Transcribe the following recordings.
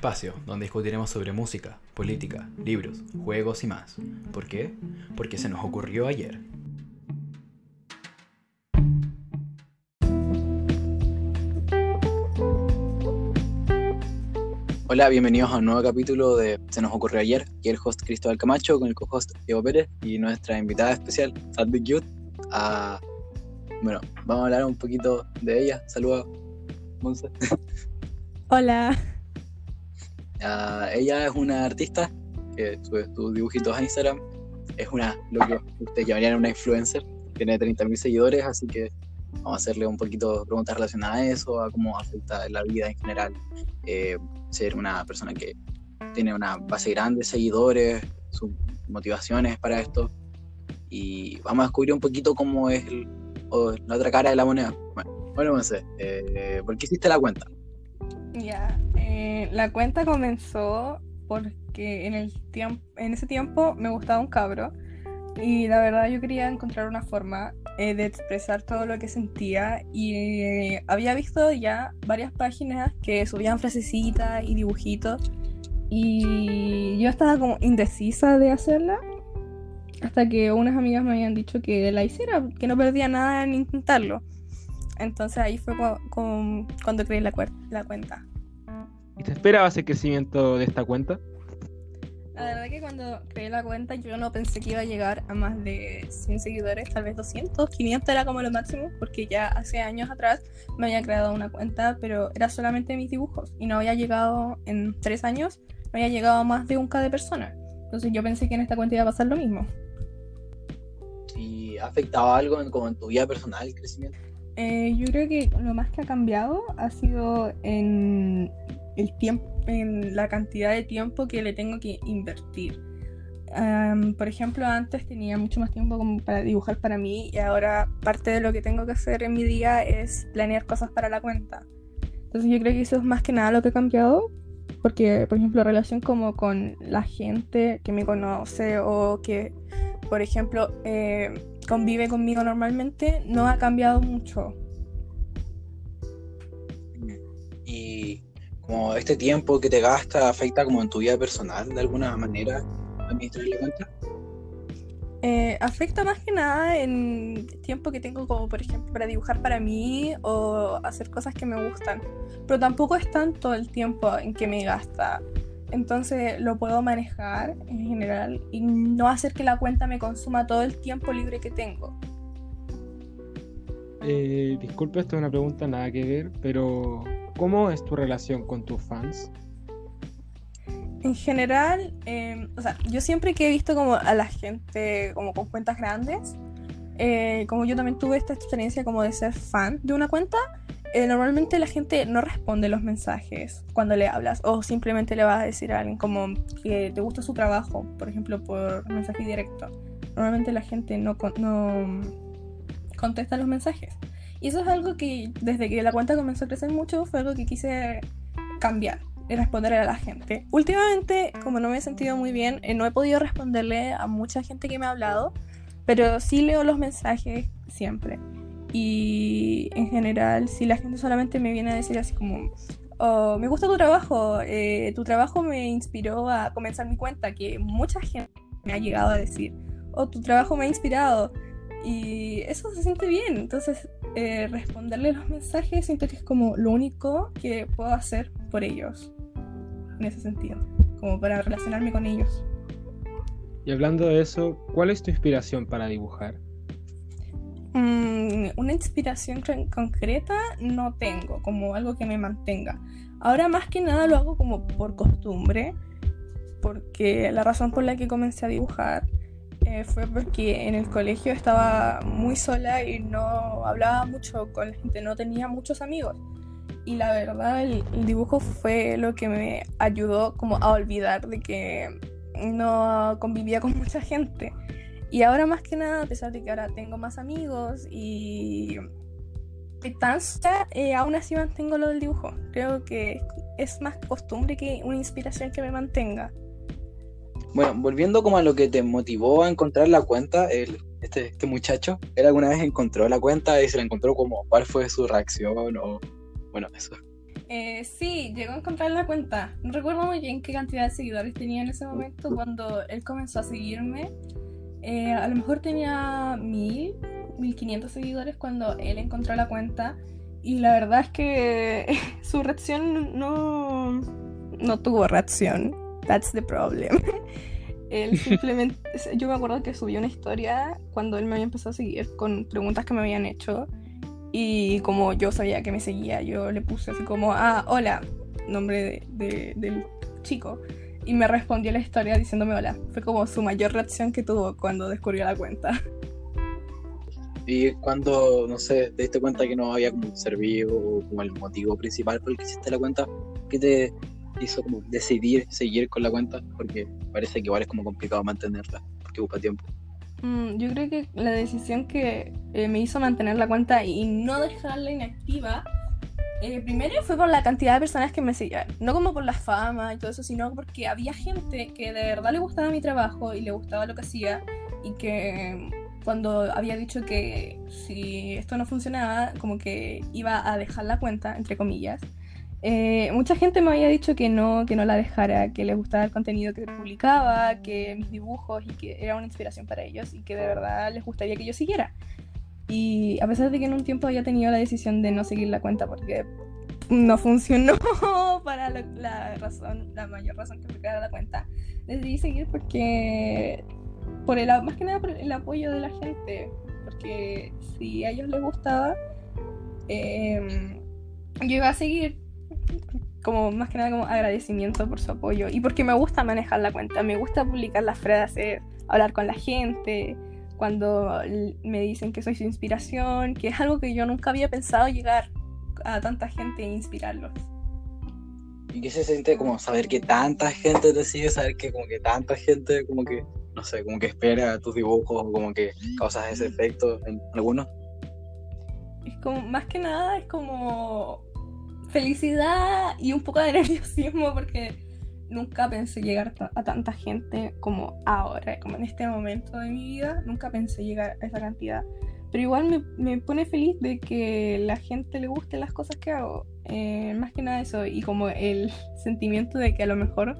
espacio donde discutiremos sobre música, política, libros, juegos y más. ¿Por qué? Porque se nos ocurrió ayer. Hola, bienvenidos a un nuevo capítulo de Se nos ocurrió ayer. Y el host Cristóbal Camacho con el co-host Diego Pérez y nuestra invitada especial, Sadie Youth. A... Bueno, vamos a hablar un poquito de ella. Saludos, Monse. Hola. Ah, ella es una artista que sube sus dibujitos a Instagram. Es una, lo que ustedes llamarían una influencer. Tiene 30.000 seguidores, así que vamos a hacerle un poquito preguntas relacionadas a eso, a cómo afecta la vida en general. Eh, ser una persona que tiene una base grande de seguidores, sus motivaciones para esto. Y vamos a descubrir un poquito cómo es la otra cara de la moneda. Bueno, bueno Monse, eh, ¿por qué hiciste la cuenta? Ya, eh, la cuenta comenzó porque en, el en ese tiempo me gustaba un cabro y la verdad yo quería encontrar una forma eh, de expresar todo lo que sentía y eh, había visto ya varias páginas que subían frasecitas y dibujitos y yo estaba como indecisa de hacerla hasta que unas amigas me habían dicho que la hiciera, que no perdía nada en intentarlo. Entonces ahí fue cuando creé la, la cuenta. ¿Y te esperabas el crecimiento de esta cuenta? La verdad que cuando creé la cuenta yo no pensé que iba a llegar a más de 100 seguidores, tal vez 200, 500 era como lo máximo, porque ya hace años atrás me había creado una cuenta, pero era solamente mis dibujos y no había llegado en tres años, no había llegado a más de un K de personas. Entonces yo pensé que en esta cuenta iba a pasar lo mismo. ¿Y ha afectado algo en, como en tu vida personal el crecimiento? Eh, yo creo que lo más que ha cambiado ha sido en el tiempo, en la cantidad de tiempo que le tengo que invertir. por ejemplo, antes tenía mucho más tiempo como para dibujar para mí y ahora parte de lo que tengo que hacer en mi día es planear cosas para la cuenta. Entonces yo creo que eso es más que nada lo que ha cambiado, porque por ejemplo relación como con la gente que me conoce o que por ejemplo eh, convive conmigo normalmente no ha cambiado mucho. Y como este tiempo que te gasta afecta como en tu vida personal de alguna manera administrar la cuenta. Eh, afecta más que nada en tiempo que tengo como por ejemplo para dibujar para mí o hacer cosas que me gustan. Pero tampoco es tanto el tiempo en que me gasta. Entonces lo puedo manejar en general y no hacer que la cuenta me consuma todo el tiempo libre que tengo. Eh, disculpe, esta es una pregunta nada que ver, pero ¿cómo es tu relación con tus fans? En general, em, o sea, yo siempre que he visto como a la gente como con cuentas grandes, eh, como yo también tuve esta experiencia como de ser fan de una cuenta, eh, normalmente la gente no responde los mensajes cuando le hablas o simplemente le vas a decir a alguien como que te gusta su trabajo, por ejemplo, por mensaje directo. Normalmente la gente no, no contesta los mensajes. Y eso es algo que desde que la cuenta comenzó a crecer mucho fue algo que quise cambiar y responder a la gente. Últimamente, como no me he sentido muy bien, eh, no he podido responderle a mucha gente que me ha hablado, pero sí leo los mensajes siempre. Y en general, si la gente solamente me viene a decir así como, oh, me gusta tu trabajo, eh, tu trabajo me inspiró a comenzar mi cuenta, que mucha gente me ha llegado a decir, oh, tu trabajo me ha inspirado. Y eso se siente bien. Entonces, eh, responderle los mensajes siento que es como lo único que puedo hacer por ellos. En ese sentido. Como para relacionarme con ellos. Y hablando de eso, ¿cuál es tu inspiración para dibujar? Mm, una inspiración concreta no tengo, como algo que me mantenga. Ahora más que nada lo hago como por costumbre, porque la razón por la que comencé a dibujar eh, fue porque en el colegio estaba muy sola y no hablaba mucho con la gente, no tenía muchos amigos. Y la verdad el, dibujo fue lo que me ayudó como a olvidar de que no convivía con mucha gente. Y ahora más que nada, a pesar de que ahora tengo más amigos y distancia, eh, aún así mantengo lo del dibujo. Creo que es más costumbre que una inspiración que me mantenga. Bueno, volviendo como a lo que te motivó a encontrar la cuenta, el, este, este muchacho, ¿él alguna vez encontró la cuenta y se la encontró como cuál fue su reacción o bueno, eso? Eh, sí, llegó a encontrar la cuenta. No recuerdo muy bien qué cantidad de seguidores tenía en ese momento cuando él comenzó a seguirme. Eh, a lo mejor tenía mil, mil quinientos seguidores cuando él encontró la cuenta. Y la verdad es que su reacción no, no tuvo reacción. That's the problem. él simplemente, yo me acuerdo que subió una historia cuando él me había empezado a seguir con preguntas que me habían hecho. Y como yo sabía que me seguía, yo le puse así como, ah, hola, nombre de, del chico. Y me respondió la historia diciéndome hola. Fue como su mayor reacción que tuvo cuando descubrió la cuenta. Y cuando, no sé, te diste cuenta que no había como un servicio o como el motivo principal por el que hiciste la cuenta, ¿qué te hizo como decidir seguir con la cuenta? Porque parece que igual es como complicado mantenerla, porque busca tiempo. Mm, yo creo que la decisión que eh, me hizo mantener la cuenta y no dejarla inactiva, eh, primero fue por la cantidad de personas que me seguían. No como por la fama y todo eso, sino porque había gente que de verdad le gustaba mi trabajo y le gustaba lo que hacía y que cuando había dicho que si esto no funcionaba, como que iba a dejar la cuenta, entre comillas, eh, mucha gente me había dicho que no, que no la dejara, que les gustaba el contenido que publicaba, que mis dibujos y que era una inspiración para ellos y que de verdad les gustaría que yo siguiera. Y a pesar de que en un tiempo había tenido la decisión de no seguir la cuenta porque no funcionó para la, razón, la mayor razón que me quedara la cuenta, decidí seguir porque por el más que nada por el apoyo de la gente, porque si a ellos les gustaba, eh, yo iba a seguir como más que nada como agradecimiento por su apoyo y porque me gusta manejar la cuenta, me gusta publicar las frases, hablar con la gente, cuando me dicen que soy su inspiración, que es algo que yo nunca había pensado llegar a tanta gente e inspirarlos. ¿Y qué se siente como saber que tanta gente te sigue, saber que como que tanta gente como que, no sé, como que espera tus dibujos, como que causas ese efecto en algunos? Es como, más que nada, es como felicidad y un poco de nerviosismo porque nunca pensé llegar a tanta gente como ahora, como en este momento de mi vida, nunca pensé llegar a esa cantidad. Pero igual me, pone feliz de que la gente le guste las cosas que hago. Eh, más que nada eso, y como el sentimiento de que a lo mejor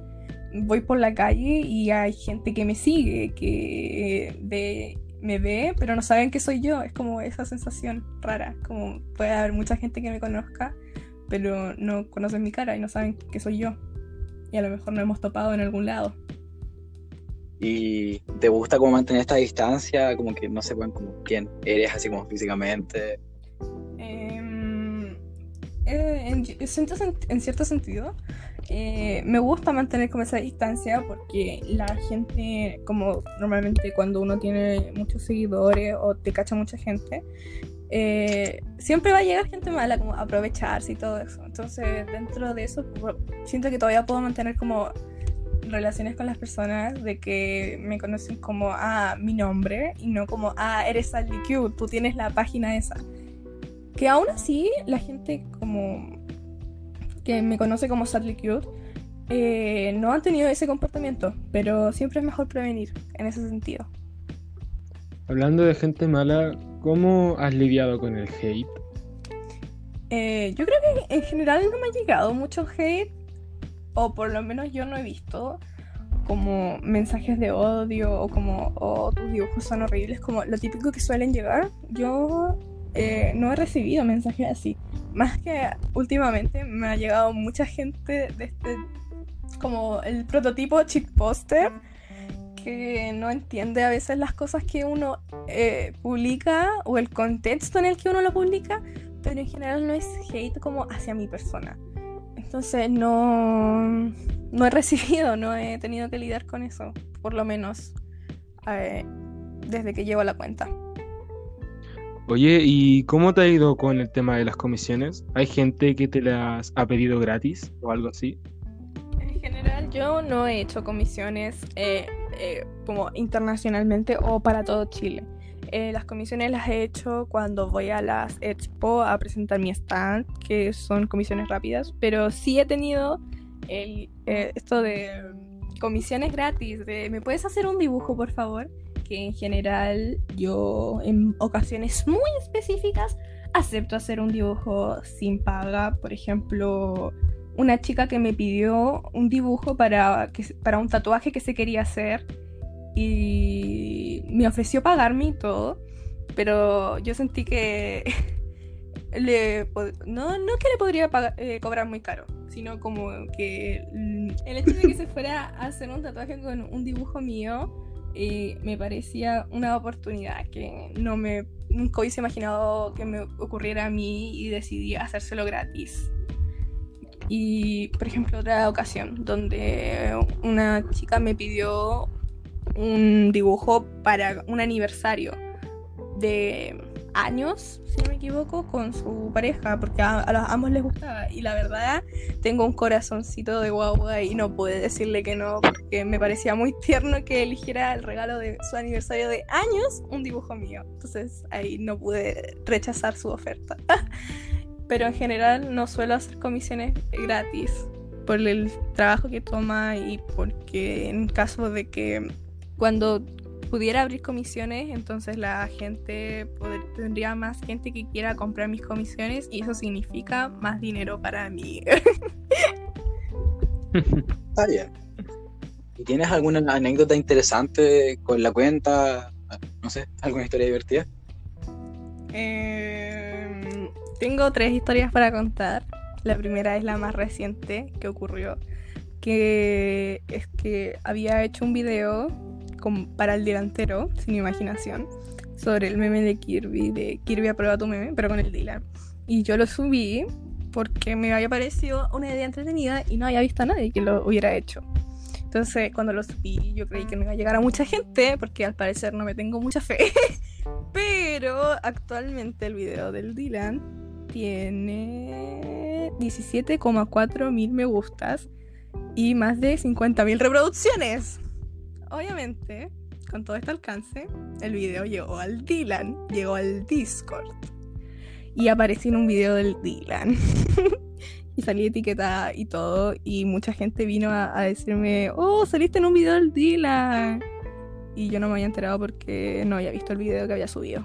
voy por la calle y hay gente que me sigue, que ve, me ve, pero no saben que soy yo. Es como esa sensación rara, como puede haber mucha gente que me conozca, pero no conocen mi cara y no saben que soy yo. Y a lo mejor no hemos topado en algún lado. ¿Y te gusta como mantener esta distancia? Como que no sepan como quién eres así como físicamente. Em, eh, en, en, cierto sentido, eh, me gusta mantener como esa distancia porque la gente, como normalmente cuando uno tiene muchos seguidores o te cacha mucha gente, eh, siempre va a llegar gente mala, como aprovecharse y todo eso. Entonces, dentro de eso, siento que todavía puedo mantener como relaciones con las personas de que me conocen como, ah, mi nombre, y no como, ah, eres Sadly Cute, tú tienes la página esa. Que aún así, la gente como que me conoce como Sadly Cute, eh, no han tenido ese comportamiento, pero siempre es mejor prevenir en ese sentido. Hablando de gente mala, ¿cómo has lidiado con el hate? Eh, yo creo que en general no me ha llegado mucho hate, o por lo menos yo no he visto como mensajes de odio o como oh, tus dibujos son horribles, como lo típico que suelen llegar. Yo eh, no he recibido mensajes así. Más que últimamente me ha llegado mucha gente de este, como el prototipo cheat poster que no entiende a veces las cosas que uno eh, publica o el contexto en el que uno lo publica, pero en general no es hate como hacia mi persona. Entonces no, no he recibido, no he tenido que lidiar con eso, por lo menos eh, desde que llevo la cuenta. Oye, ¿y cómo te ha ido con el tema de las comisiones? ¿Hay gente que te las ha pedido gratis o algo así? En general yo no he hecho comisiones. Eh, eh, como internacionalmente o para todo Chile. Eh, las comisiones las he hecho cuando voy a las expo a presentar mi stand, que son comisiones rápidas, pero sí he tenido el, eh, esto de comisiones gratis, de ¿me puedes hacer un dibujo por favor? Que en general yo en ocasiones muy específicas acepto hacer un dibujo sin paga. Por ejemplo, una chica que me pidió un dibujo para, para un tatuaje que se quería hacer y me ofreció pagarme y todo, pero yo sentí que le no, no que le podría eh, cobrar muy caro, sino como que el hecho de que se fuera a hacer un tatuaje con un dibujo mío eh, me parecía una oportunidad que no me nunca hubiese imaginado que me ocurriera a mí y decidí hacérselo gratis. Y, por ejemplo, otra ocasión donde una chica me pidió un dibujo para un aniversario de años, si no me equivoco, con su pareja, porque a, ambos les gustaba. Y la verdad, tengo un corazoncito de guagua y no pude decirle que no, porque me parecía muy tierno que eligiera el regalo de su aniversario de años un dibujo mío. Entonces ahí no pude rechazar su oferta. Pero en general no suelo hacer comisiones gratis por el trabajo que toma y porque en caso de que cuando pudiera abrir comisiones, entonces la gente tendría más gente que quiera comprar mis comisiones y eso significa más dinero para mí. ah, ¿Y tienes alguna anécdota interesante con la cuenta? No sé, alguna historia divertida. Em, tengo tres historias para contar. La primera es la más reciente que ocurrió, que es que había hecho un video para el delantero, sin imaginación, sobre el meme de Kirby, de Kirby aprueba tu meme, pero con el Dylan. Y yo lo subí porque me había parecido una idea entretenida y no había visto a nadie que lo hubiera hecho. Entonces, cuando lo subí, yo creí que no iba a llegar a mucha gente, porque al parecer no me tengo mucha fe. Pero actualmente el video del Dylan tiene 17,4 mil me gustas y más de 50 mil reproducciones obviamente, con todo este alcance, el video llegó al Dylan, llegó al Discord. Y aparecí en un video del Dylan. y salí etiquetada y todo. Y mucha gente vino a, decirme, oh, saliste en un video del Dylan. Y yo no me había enterado porque no había visto el video que había subido.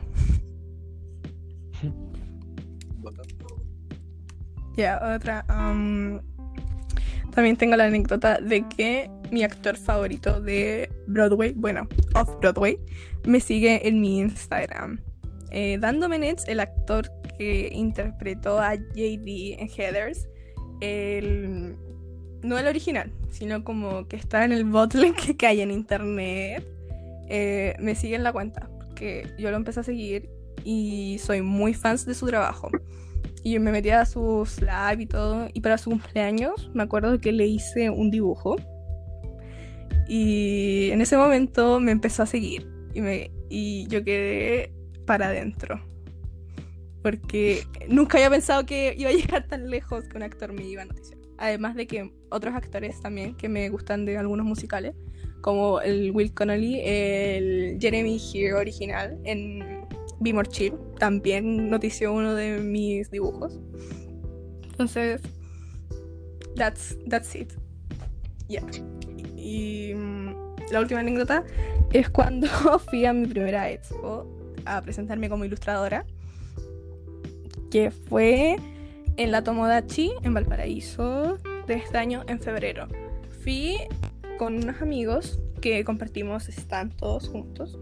Ya, otra. Um, también tengo la anécdota de que mi actor favorito de Broadway, bueno, off Broadway, me sigue en mi Instagram. Eh, Dando el actor que interpretó a JD en Heathers, el, no el original, sino como que está en el botlink que hay en internet, eh, me sigue en la cuenta, porque yo lo empecé a seguir y soy muy fan de su trabajo. Y yo me metí a sus live y todo. Y para su cumpleaños me acuerdo que le hice un dibujo. Y en ese momento me empezó a seguir. Y, me, y yo quedé para adentro. Porque nunca había pensado que iba a llegar tan lejos que un actor me iba a noticiar. Además de que otros actores también que me gustan de algunos musicales, como el Will Connolly, el Jeremy Here original en Be More Chill también notició uno de mis dibujos. Entonces, that's, that's it. Yeah. Y, mm, la última anécdota es cuando fui a mi primera expo a presentarme como ilustradora, que fue en la Tomodachi, en Valparaíso, de este año, en febrero. Fui con unos amigos que compartimos stand todos juntos.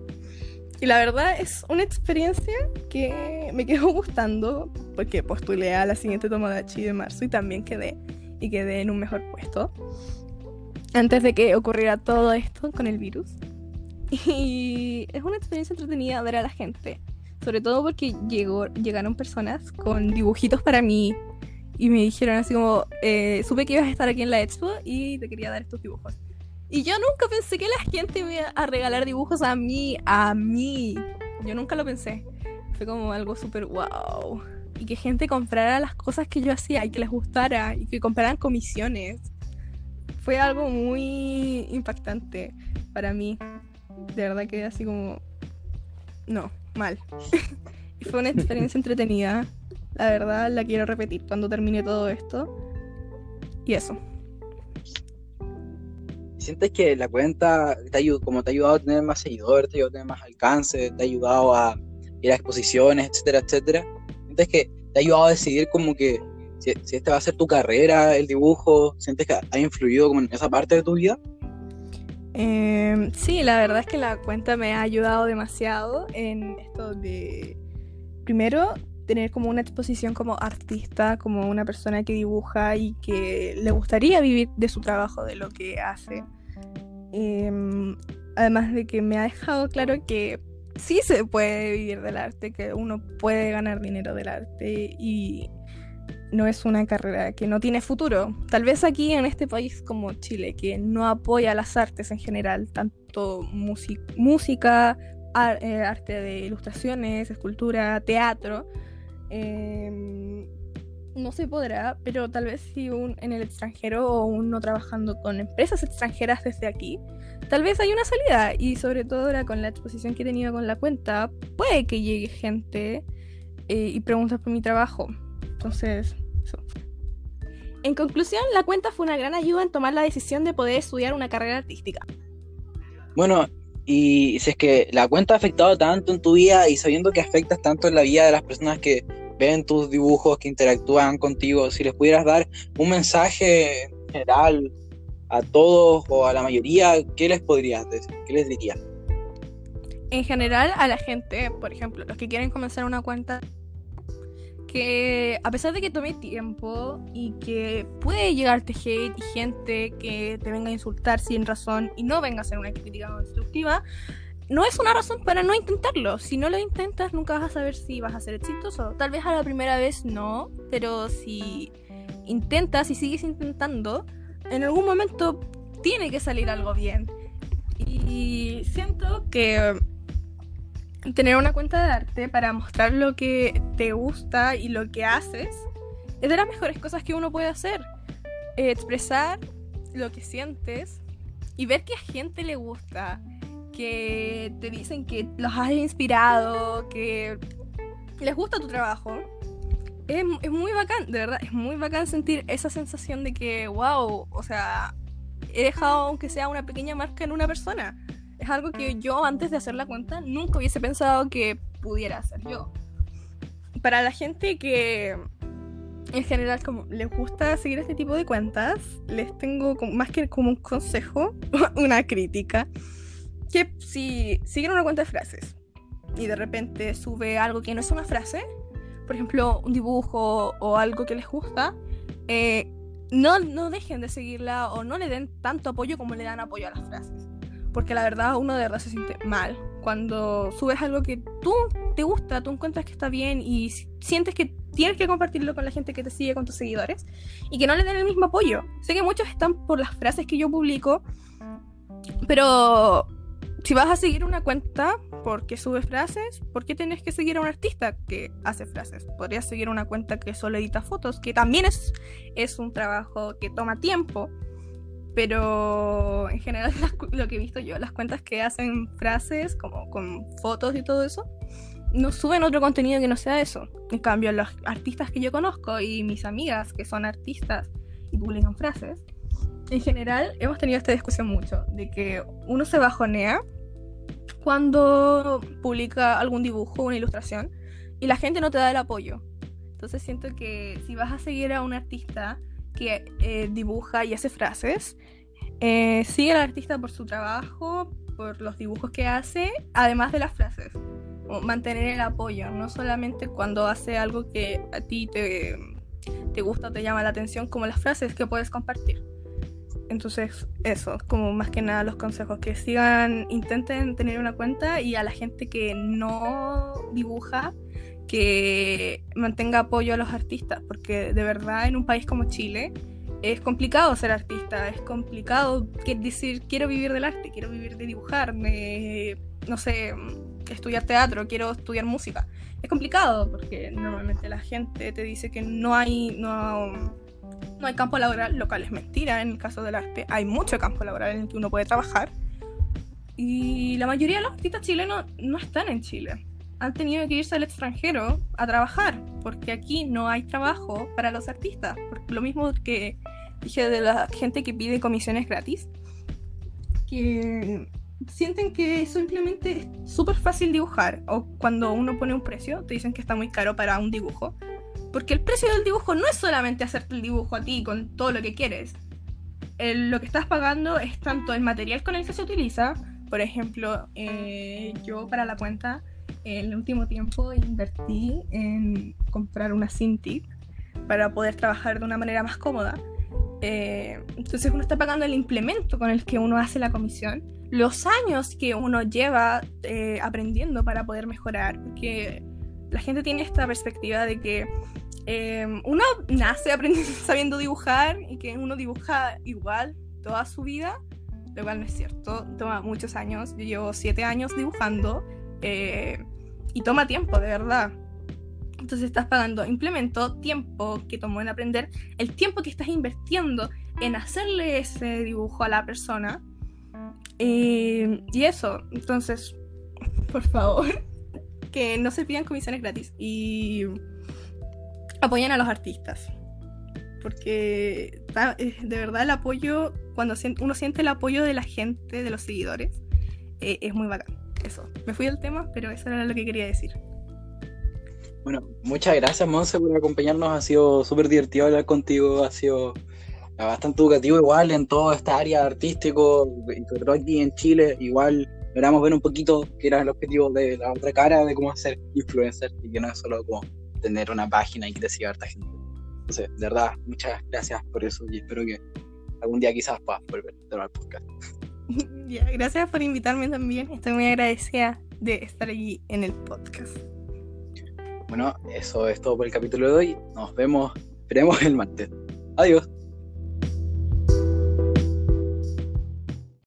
Y la verdad es una experiencia que me quedó gustando porque postulé a la siguiente Tomodachi de marzo y también quedé y quedé en un mejor puesto antes de que ocurriera todo esto con el virus. Y es una experiencia entretenida ver a la gente, sobre todo porque llegó, llegaron personas con dibujitos para mí y me dijeron así como, eh, supe que ibas a estar aquí en la expo y te quería dar estos dibujos. Y yo nunca pensé que la gente me iba a regalar dibujos a mí, a mí. Yo nunca lo pensé. Fue como algo súper wow. Y que gente comprara las cosas que yo hacía y que les gustara y que compraran comisiones. Fue algo muy impactante para mí. De verdad que así como... No, mal. y fue una experiencia entretenida. La verdad la quiero repetir cuando termine todo esto. Y eso sientes que la cuenta, te como te ha ayudado a tener más seguidores, te ha ayudado a tener más alcance, te ha ayudado a ir a exposiciones, etcétera, etcétera, ¿Sientes que te ha ayudado a decidir como que si, si esta va a ser tu carrera, el dibujo? ¿Sientes que ha influido como en esa parte de tu vida? Eh, sí, la verdad es que la cuenta me ha ayudado demasiado en esto de, primero, tener como una exposición como artista, como una persona que dibuja y que le gustaría vivir de su trabajo, de lo que hace. Em, además de que me ha dejado claro que sí se puede vivir del arte, que uno puede ganar dinero del arte y no es una carrera que no tiene futuro. Tal vez aquí en este país como Chile, que no apoya las artes en general, tanto música, eh, arte de ilustraciones, escultura, teatro, em, no se podrá, pero tal vez si un, en el extranjero o uno trabajando con empresas extranjeras desde aquí, tal vez hay una salida y sobre todo ahora con la exposición que he tenido con la cuenta, puede que llegue gente eh, y preguntas por mi trabajo. Entonces, en conclusión, la cuenta fue una gran ayuda en tomar la decisión de poder estudiar una carrera artística. Bueno, y si es que la cuenta ha afectado tanto en tu vida y sabiendo que afectas tanto en la vida de las personas que ven tus dibujos, que interactúan contigo, si les pudieras dar un mensaje general a todos o a la mayoría, ¿qué les podrías decir? ¿Qué les dirías? En general, a la gente, por ejemplo, los que quieren comenzar una cuenta que a pesar de que tome tiempo y que puede llegarte hate y gente que te venga a insultar sin razón y no venga a hacer una crítica constructiva, no es una razón para no intentarlo. Si no lo intentas, nunca vas a saber si vas a ser exitoso. Tal vez a la primera vez no, pero si intentas y sigues intentando, en algún momento tiene que salir algo bien. Y siento que tener una cuenta de arte para mostrar lo que te gusta y lo que haces es de las mejores cosas que uno puede hacer. Eh, expresar lo que sientes y ver que a gente le gusta, que te dicen que los has inspirado, que les gusta tu trabajo. Es, muy bacán, de verdad, es muy bacán sentir esa sensación de que, wow, o sea, he dejado aunque sea una pequeña marca en una persona es algo que yo antes de hacer la cuenta nunca hubiese pensado que pudiera hacer yo. Para la gente que en general como les gusta seguir este tipo de cuentas, les tengo más que como un consejo, una crítica, que si siguen una cuenta de frases y de repente sube algo que no es una frase, por ejemplo un dibujo o algo que les gusta, eh, no, no dejen de seguirla o no le den tanto apoyo como le dan apoyo a las frases porque la verdad uno de verdad se siente mal cuando subes algo que tú te gusta, tú encuentras que está bien y sientes que tienes que compartirlo con la gente que te sigue, con tus seguidores, y que no le den el mismo apoyo. Sé que muchos están por las frases que yo publico, pero si vas a seguir una cuenta porque sube frases, ¿por qué tienes que seguir a un artista que hace frases? Podrías seguir una cuenta que solo edita fotos, que también es, es un trabajo que toma tiempo pero en general lo que he visto yo, las cuentas que hacen frases como con fotos y todo eso, no suben otro contenido que no sea eso. En cambio, los artistas que yo conozco y mis amigas que son artistas y publican frases, en general hemos tenido esta discusión mucho, de que uno se bajonea cuando publica algún dibujo, una ilustración, y la gente no te da el apoyo. Entonces siento que si vas a seguir a un artista, que eh, dibuja y hace frases. Eh, sigue al artista por su trabajo, por los dibujos que hace, además de las frases. mantener el apoyo, no solamente cuando hace algo que a ti te, te gusta, te llama la atención, como las frases que puedes compartir. Entonces, eso, como más que nada los consejos, que sigan, intenten tener una cuenta y a la gente que no dibuja, que mantenga apoyo a los artistas, porque de verdad en un país como Chile es complicado ser artista, es complicado decir quiero vivir del arte, quiero vivir de dibujar, no sé, estudiar teatro, quiero estudiar música. Es complicado porque normalmente la gente te dice que no hay, no, no hay campo laboral, lo cual es mentira en el caso del arte. Hay mucho campo laboral en el que uno puede trabajar. Y la mayoría de los artistas chilenos no están en Chile han tenido que irse al extranjero a trabajar, porque aquí no hay trabajo para los artistas. lo mismo que dije de la gente que pide comisiones gratis, que sienten que simplemente es súper fácil dibujar. O cuando uno pone un precio, te dicen que está muy caro para un dibujo. Porque el precio del dibujo no es solamente hacerte el dibujo a ti con todo lo que quieres. El- lo que estás pagando es tanto el material con el que se utiliza. Por ejemplo, eh, yo para la cuenta, en el último tiempo invertí en comprar una Cintiq para poder trabajar de una manera más cómoda. Eh, entonces uno está pagando el implemento con el que uno hace la comisión, los años que uno lleva eh, aprendiendo para poder mejorar, porque la gente tiene esta perspectiva de que eh, uno nace aprendiendo, sabiendo dibujar y que uno dibuja igual toda su vida, lo cual no es cierto, toma muchos años, yo llevo siete años dibujando eh, y toma tiempo, de verdad. Entonces estás pagando implemento, tiempo que tomó en aprender, el tiempo que estás invirtiendo en hacerle ese dibujo a la persona. Eh, y eso, entonces, por favor, que no se pidan comisiones gratis y apoyen a los artistas. Porque eh, de verdad el apoyo, cuando uno siente el apoyo de la gente, de los seguidores, eh, es muy bacán. Eso, me fui del tema, pero eso era lo que quería decir. Bueno, muchas gracias, Monse, por acompañarnos. Ha sido súper divertido hablar contigo. Ha sido bastante educativo, igual en toda esta área artístico, y sobre todo aquí en Chile. Igual logramos ver un poquito que era el objetivo de la otra cara de cómo ser influencer y que no es solo como tener una página y que te siga harta gente. Entonces, de verdad, muchas gracias por eso y espero que algún día quizás puedas volver nuevo al podcast. Ya, gracias por invitarme también. Estoy muy agradecida de estar allí en el podcast. Bueno, eso es todo por el capítulo de hoy. Nos vemos, esperemos el martes. Adiós.